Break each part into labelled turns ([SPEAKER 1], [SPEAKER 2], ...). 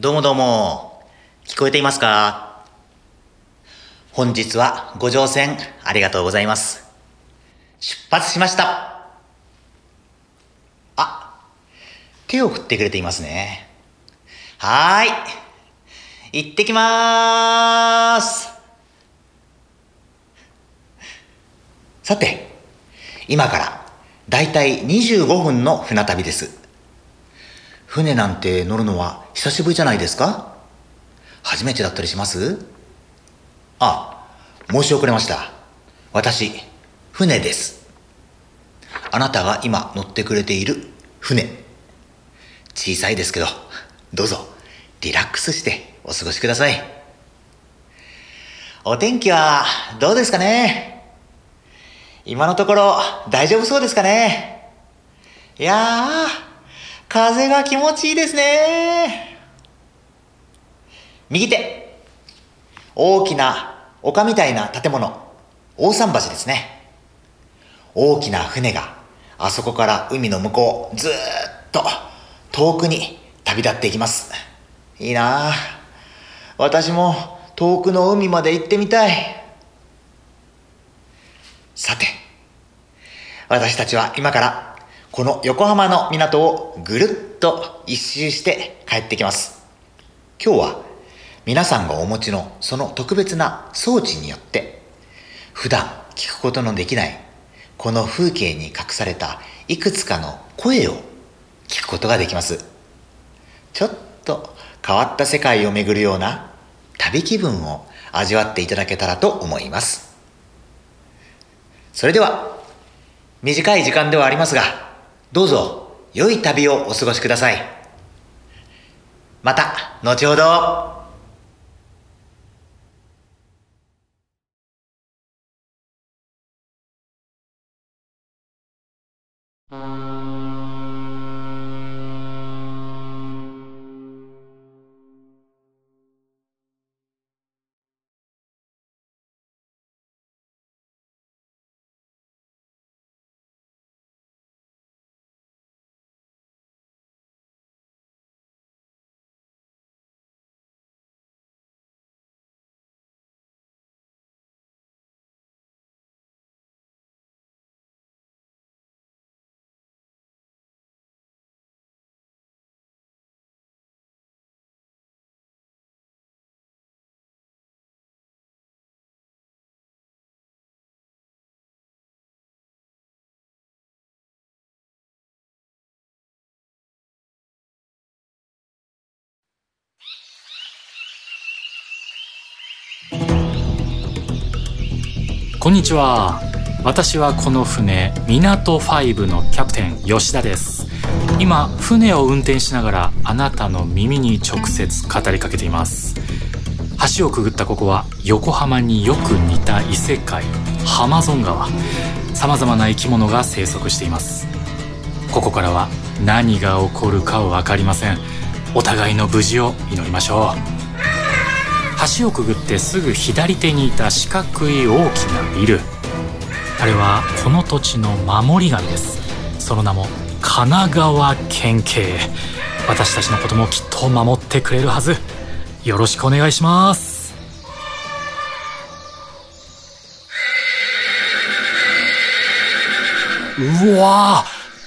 [SPEAKER 1] どうもどうも、聞こえていますか？本日はご乗船ありがとうございます。出発しました。あ、手を振ってくれていますね。はーい。行ってきまーす。さて、今からだいたい25分の船旅です。船なんて乗るのは久しぶりじゃないですか？初めてだったりします？あ、申し遅れました。私、船です。あなたが今乗ってくれている船。小さいですけど、どうぞリラックスしてお過ごしください。お天気はどうですかね？今のところ大丈夫そうですかね？いやー、風が気持ちいいですね。右手。大きな丘みたいな建物。大桟橋ですね。大きな船があそこから海の向こうずっと遠くに旅立っていきます。いいなあ私も遠くの海まで行ってみたい。さて、私たちは今からこの横浜の港をぐるっと一周して帰ってきます。今日は皆さんがお持ちのその特別な装置によって普段聞くことのできないこの風景に隠されたいくつかの声を聞くことができます。ちょっと変わった世界を巡るような旅気分を味わっていただけたらと思います。それでは短い時間ではありますが、どうぞ良い旅をお過ごしください。また、後ほど。
[SPEAKER 2] こんにちは。私はこの船港5のキャプテン吉田です。今船を運転しながらあなたの耳に直接語りかけています。橋をくぐったここは横浜によく似た異世界ハマゾン川様々な生き物が生息しています。ここからは何が起こるか分かりません。お互いの無事を祈りましょう。橋をくぐってすぐ左手にいた四角い大きなビル。あれはこの土地の守り神です。その名も神奈川県警。私たちのこともきっと守ってくれるはず。よろしくお願いします。うわ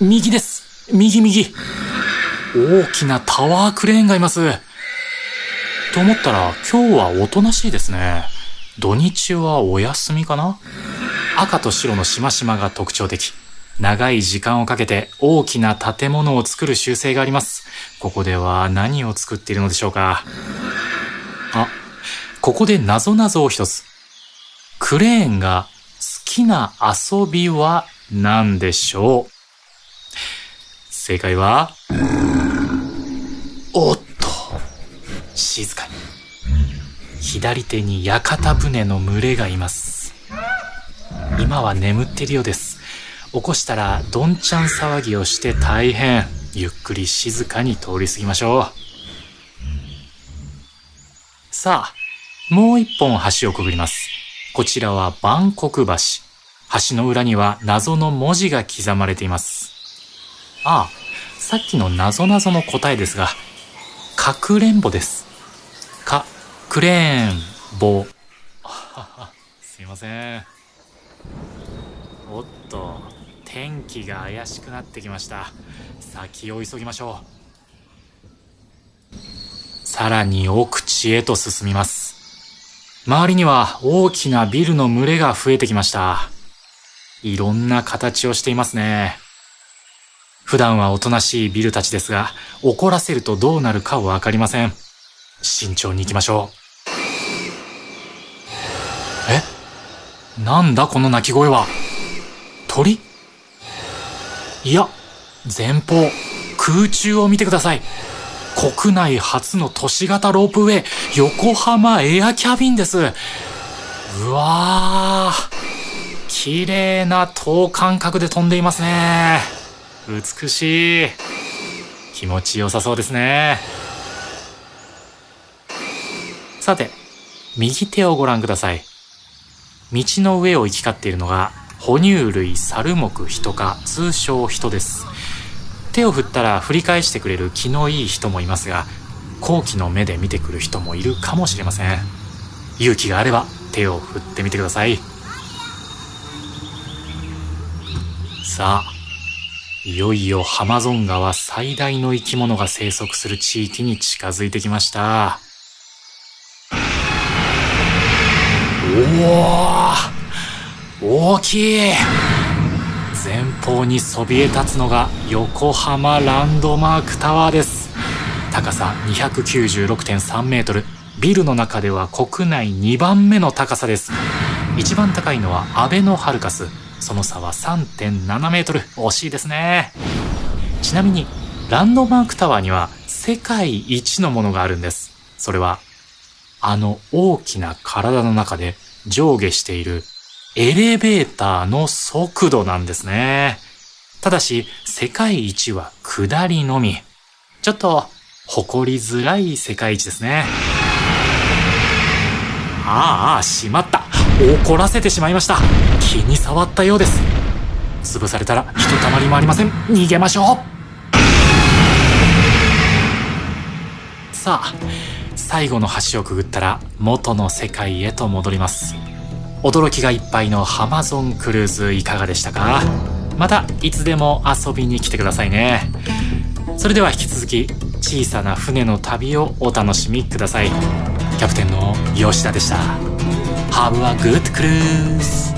[SPEAKER 2] 右です。右右。大きなタワークレーンがいます。と思ったら今日はおとなしいですね。土日はお休みかな？赤と白のしましまが特徴的。長い時間をかけて大きな建物を作る習性があります。ここでは何を作っているのでしょうか？あ、ここで謎々を一つ。クレーンが好きな遊びは何でしょう？正解は、おっと。静かに。左手に屋形船の群れがいます。今は眠っているようです。起こしたらどんちゃん騒ぎをして大変。ゆっくり静かに通り過ぎましょう。さあもう一本橋をくぐります。こちらは万国橋。橋の裏には謎の文字が刻まれています。ああさっきの謎々の答えですがかくれんぼです。か、くれんぼ。すいません。おっと、天気が怪しくなってきました。先を急ぎましょう。さらに奥地へと進みます。周りには大きなビルの群れが増えてきました。いろんな形をしていますね。普段はおとなしいビルたちですが、怒らせるとどうなるかわかりません。慎重に行きましょう。え？なんだこの鳴き声は？鳥？いや、前方、空中を見てください。国内初の都市型ロープウェイ、横浜エアキャビンです。うわー。綺麗な等間隔で飛んでいますね。美しい。気持ちよさそうですね。さて、右手をご覧ください。道の上を行き交っているのが、哺乳類猿目人科、通称人です。手を振ったら振り返してくれる気のいい人もいますが、好奇の目で見てくる人もいるかもしれません。勇気があれば手を振ってみてください。さあ、いよいよハマゾン川最大の生き物が生息する地域に近づいてきました。お大きい前方にそびえ立つのが横浜ランドマークタワーです。高さ296.3メートル。ビルの中では国内2番目の高さです。一番高いのはアベノハルカス。その差は3.7メートル。惜しいですね。ちなみに、ランドマークタワーには世界一のものがあるんです。それは、あの大きな体の中で上下しているエレベーターの速度なんですね。ただし、世界一は下りのみ。ちょっと、誇りづらい世界一ですね。ああ、しまった。怒らせてしまいました。気に触ったようです。潰されたらひとたまりもありません。逃げましょうさあ、最後の橋をくぐったら元の世界へと戻ります。驚きがいっぱいのハマゾンクルーズいかがでしたか？またいつでも遊びに来てくださいね。それでは引き続き小さな船の旅をお楽しみください。キャプテンの吉田でした。Have a good cruise!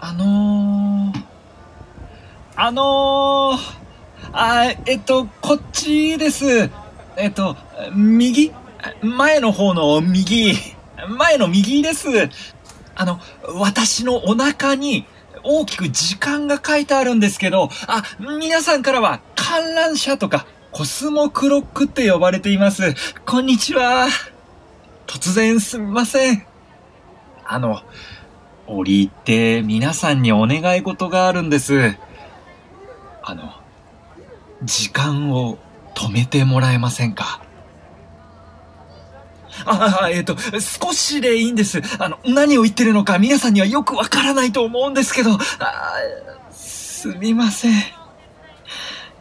[SPEAKER 3] あのー、あのー、あ、えっと、こっちです。えっと、右前の方の右。前の右です。あの、私のお腹に大きく時間が書いてあるんですけど、あ、皆さんからは観覧車とかコスモクロックって呼ばれています。こんにちは。突然すみません。あの、折りて皆さんにお願い事があるんです。あの、時間を止めてもらえませんか？ああ、えっ、ー、と、少しでいいんです。あの、何を言ってるのか皆さんにはよくわからないと思うんですけど、あすみません。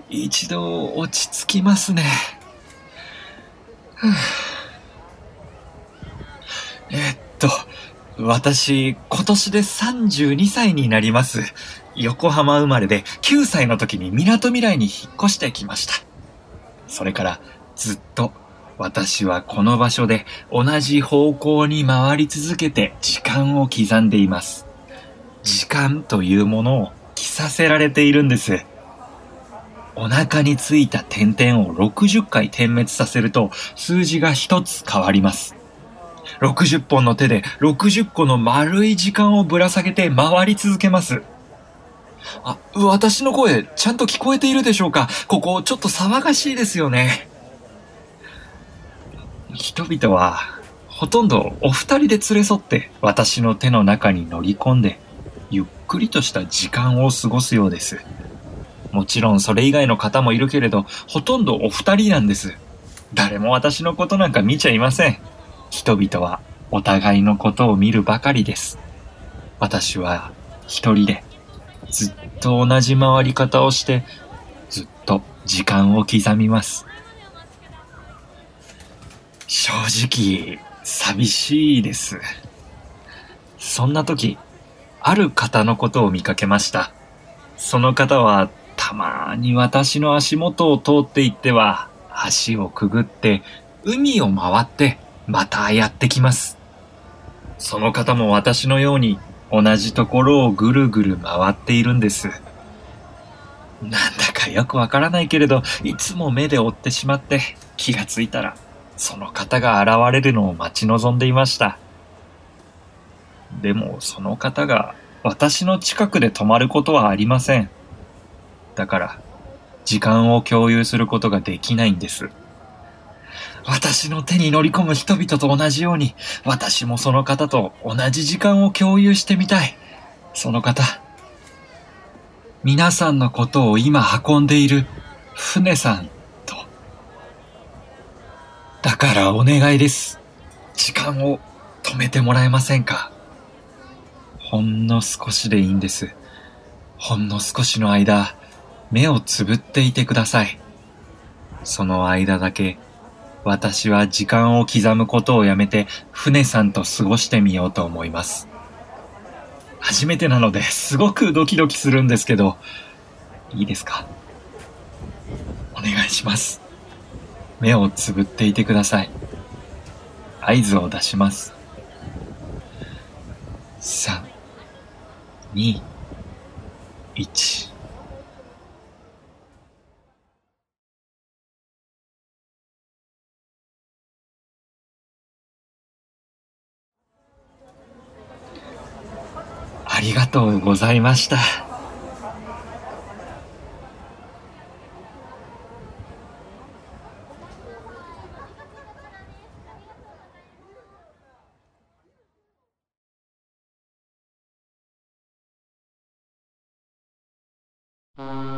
[SPEAKER 3] 一度落ち着きますね。えっと、私、今年で32歳になります。横浜生まれで9歳の時に港未来に引っ越してきました。それからずっと私はこの場所で同じ方向に回り続けて時間を刻んでいます。時間というものを着させられているんです。お腹についた点々を60回点滅させると数字が1つ変わります。60本の手で60個の丸い時間をぶら下げて回り続けます。あ、私の声ちゃんと聞こえているでしょうか？ここちょっと騒がしいですよね。人々はほとんどお二人で連れ添って私の手の中に乗り込んでゆっくりとした時間を過ごすようです。もちろんそれ以外の方もいるけれど、ほとんどお二人なんです。誰も私のことなんか見ちゃいません。人々はお互いのことを見るばかりです。私は一人でずっと同じ回り方をしてずっと時間を刻みます。正直寂しいです。そんな時、ある方のことを見かけました。その方はたまに私の足元を通っていっては橋をくぐって海を回ってまたやってきます。その方も私のように同じところをぐるぐる回っているんです。なんだかよくわからないけれど、いつも目で追ってしまって気がついたら、その方が現れるのを待ち望んでいました。でもその方が私の近くで止まることはありません。だから、時間を共有することができないんです。私の手に乗り込む人々と同じように、私もその方と同じ時間を共有してみたい。その方。皆さんのことを今運んでいる船さんと。だからお願いです。時間を止めてもらえませんかほんの少しでいいんです。ほんの少しの間、目をつぶっていてください。その間だけ私は時間を刻むことをやめて、船さんと過ごしてみようと思います。初めてなのですごくドキドキするんですけど、いいですか？お願いします。目をつぶっていてください。合図を出します。3、2、1。ありがとうございました。
[SPEAKER 4] お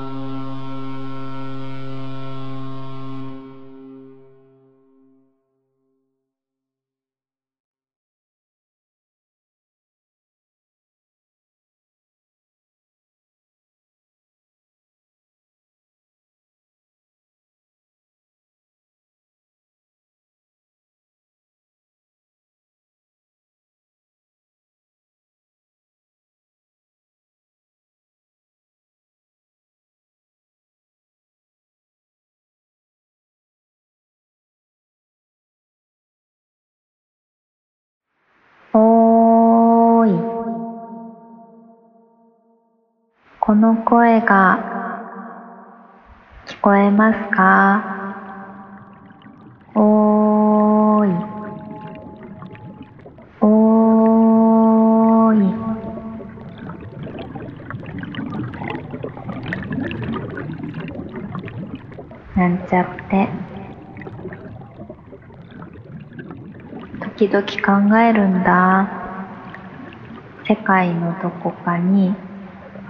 [SPEAKER 4] この声が聞こえますか？おーい。おーい。なんちゃって。時々考えるんだ。世界のどこかに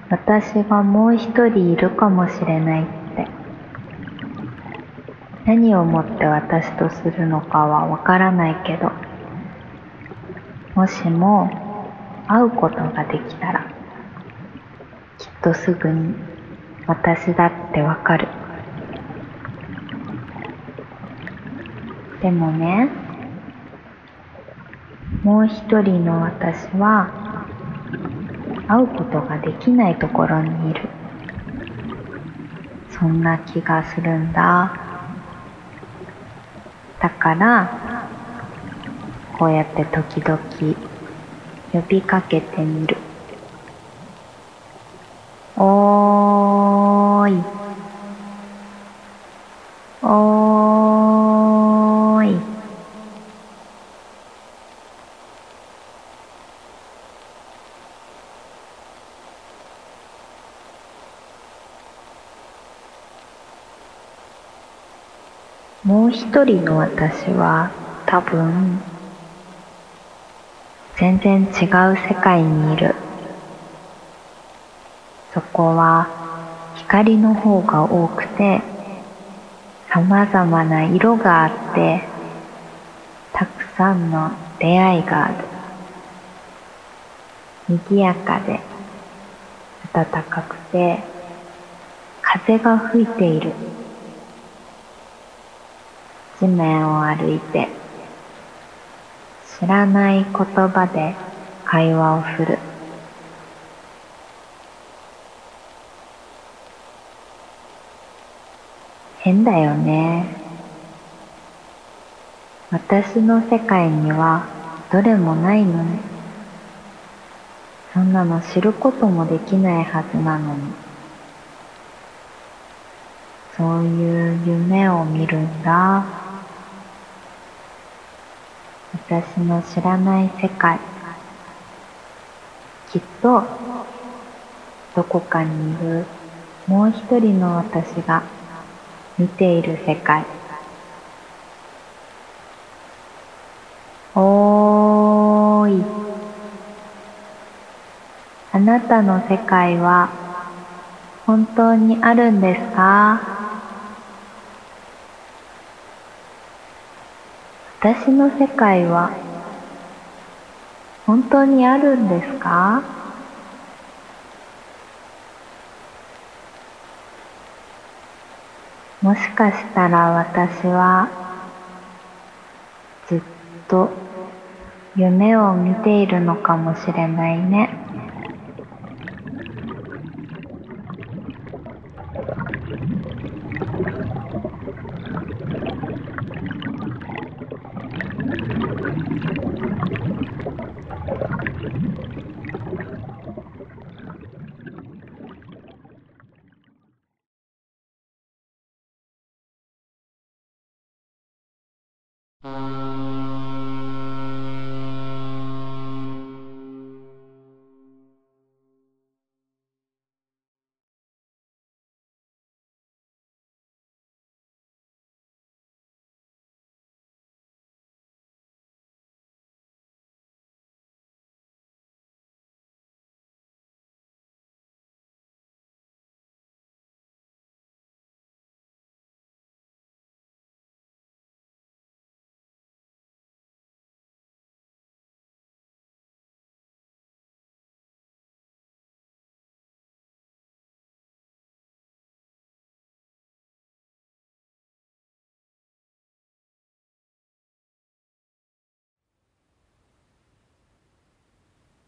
[SPEAKER 4] 私がもう一人いるかもしれないって。何をもって私とするのかはわからないけど、もしも会うことができたら、きっとすぐに私だってわかる。でもね、もう一人の私は会うことができないところにいる。そんな気がするんだ。だからこうやって時々呼びかけてみる。もう一人の私は多分全然違う世界にいる。そこは光の方が多くて様々な色があってたくさんの出会いがある。賑やかで暖かくて風が吹いている。地面を歩いて知らない言葉で会話をする。変だよね。私の世界にはどれもないのにそんなの知ることもできないはずなのに。そういう夢を見るんだ。私の知らない世界。きっとどこかにいるもう一人の私が見ている世界。おーい。あなたの世界は本当にあるんですか？私の世界は本当にあるんですか？もしかしたら私はずっと夢を見ているのかもしれないね。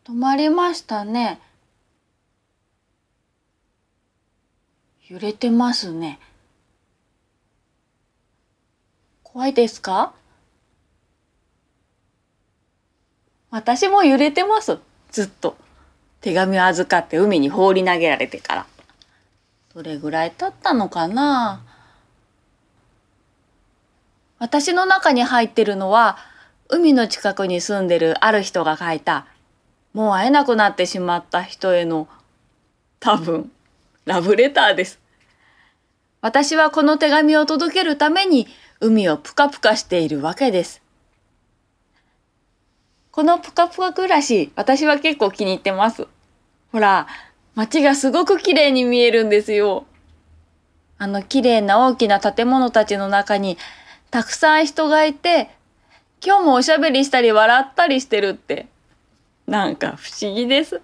[SPEAKER 5] 止まりましたね。揺れてますね。怖いですか？私も揺れてます。ずっと。手紙を預かって海に放り投げられてから。どれぐらい経ったのかな？私の中に入ってるのは、海の近くに住んでるある人が書いたもう会えなくなってしまった人への多分ラブレターです。私はこの手紙を届けるために海をぷかぷかしているわけです。このぷかぷか暮らし、私は結構気に入ってます。ほら、街がすごく綺麗に見えるんですよ。あの綺麗な大きな建物たちの中にたくさん人がいて、今日もおしゃべりしたり笑ったりしてるってなんか不思議です。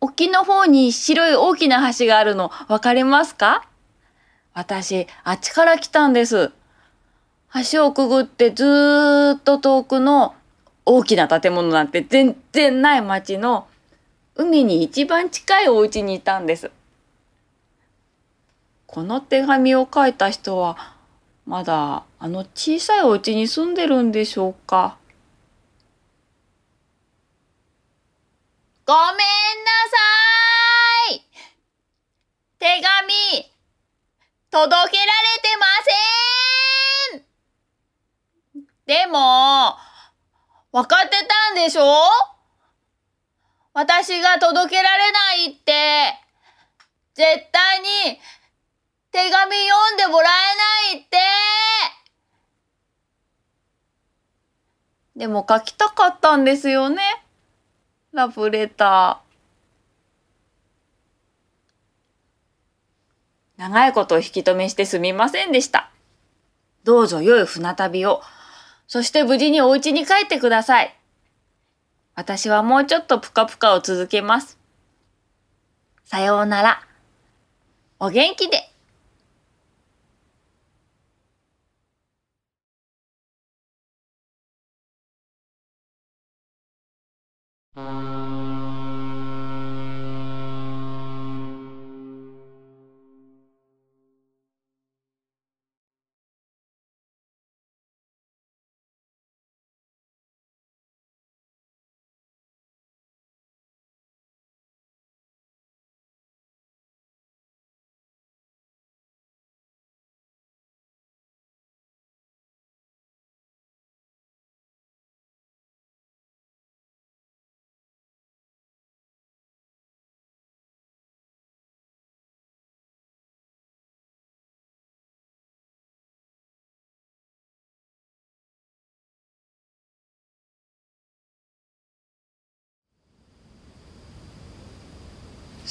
[SPEAKER 5] 沖の方に白い大きな橋があるの分かりますか？私、あっちから来たんです。橋をくぐってずーっと遠くの大きな建物なんて全然ない町の海に一番近いお家にいたんです。この手紙を書いた人はまだあの小さいお家に住んでるんでしょうか？ごめんなさい。手紙届けられてません。でも分かってたんでしょ？私が届けられないって。絶対に手紙読んでもらえないって。でも書きたかったんですよね。ラブレター。長いことお引き止めしてすみませんでした。どうぞ良い船旅を。そして無事にお家に帰ってください。私はもうちょっとぷかぷかを続けます。さようなら。お元気で。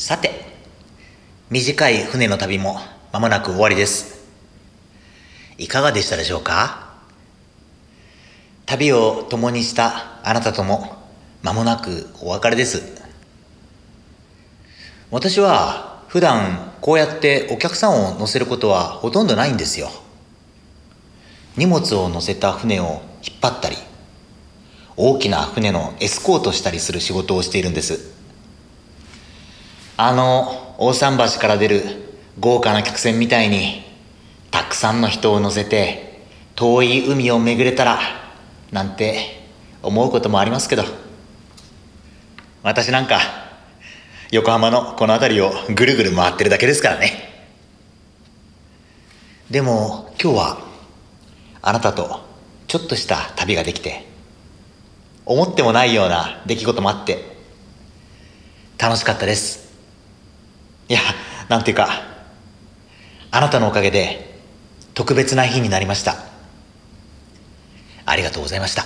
[SPEAKER 1] さて、短い船の旅も間もなく終わりです。いかがでしたでしょうか？旅を共にしたあなたとも間もなくお別れです。私は普段こうやってお客さんを乗せることはほとんどないんですよ。荷物を乗せた船を引っ張ったり、大きな船のエスコートしたりする仕事をしているんです。あの大桟橋から出る豪華な客船みたいにたくさんの人を乗せて遠い海を巡れたらなんて思うこともありますけど。私なんか横浜のこの辺りをぐるぐる回ってるだけですからね。でも今日はあなたとちょっとした旅ができて思ってもないような出来事もあって楽しかったです。いや、なんていうか、あなたのおかげで特別な日になりました。ありがとうございました。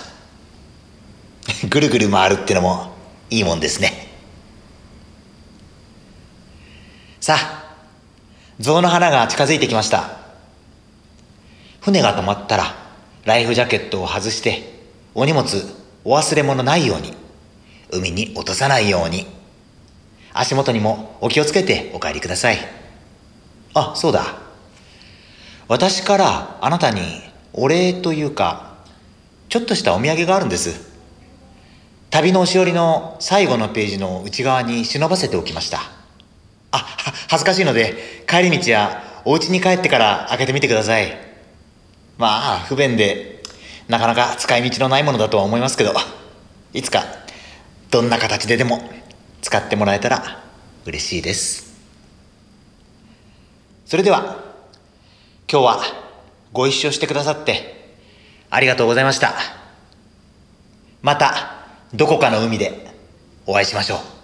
[SPEAKER 1] ぐるぐる回るってのもいいもんですね。さあ、象の花が近づいてきました。船が止まったら、ライフジャケットを外して、お荷物、お忘れ物ないように、海に落とさないように、足元にもお気をつけてお帰りください。あ、そうだ。私からあなたにお礼というか、ちょっとしたお土産があるんです。旅のおしおりの最後のページの内側に忍ばせておきました。あ、恥ずかしいので、帰り道やお家に帰ってから開けてみてください。まあ、不便で、なかなか使い道のないものだとは思いますけど、いつか、どんな形ででも使ってもらえたら嬉しいです。それでは、今日はご一緒してくださってありがとうございました。また、どこかの海でお会いしましょう。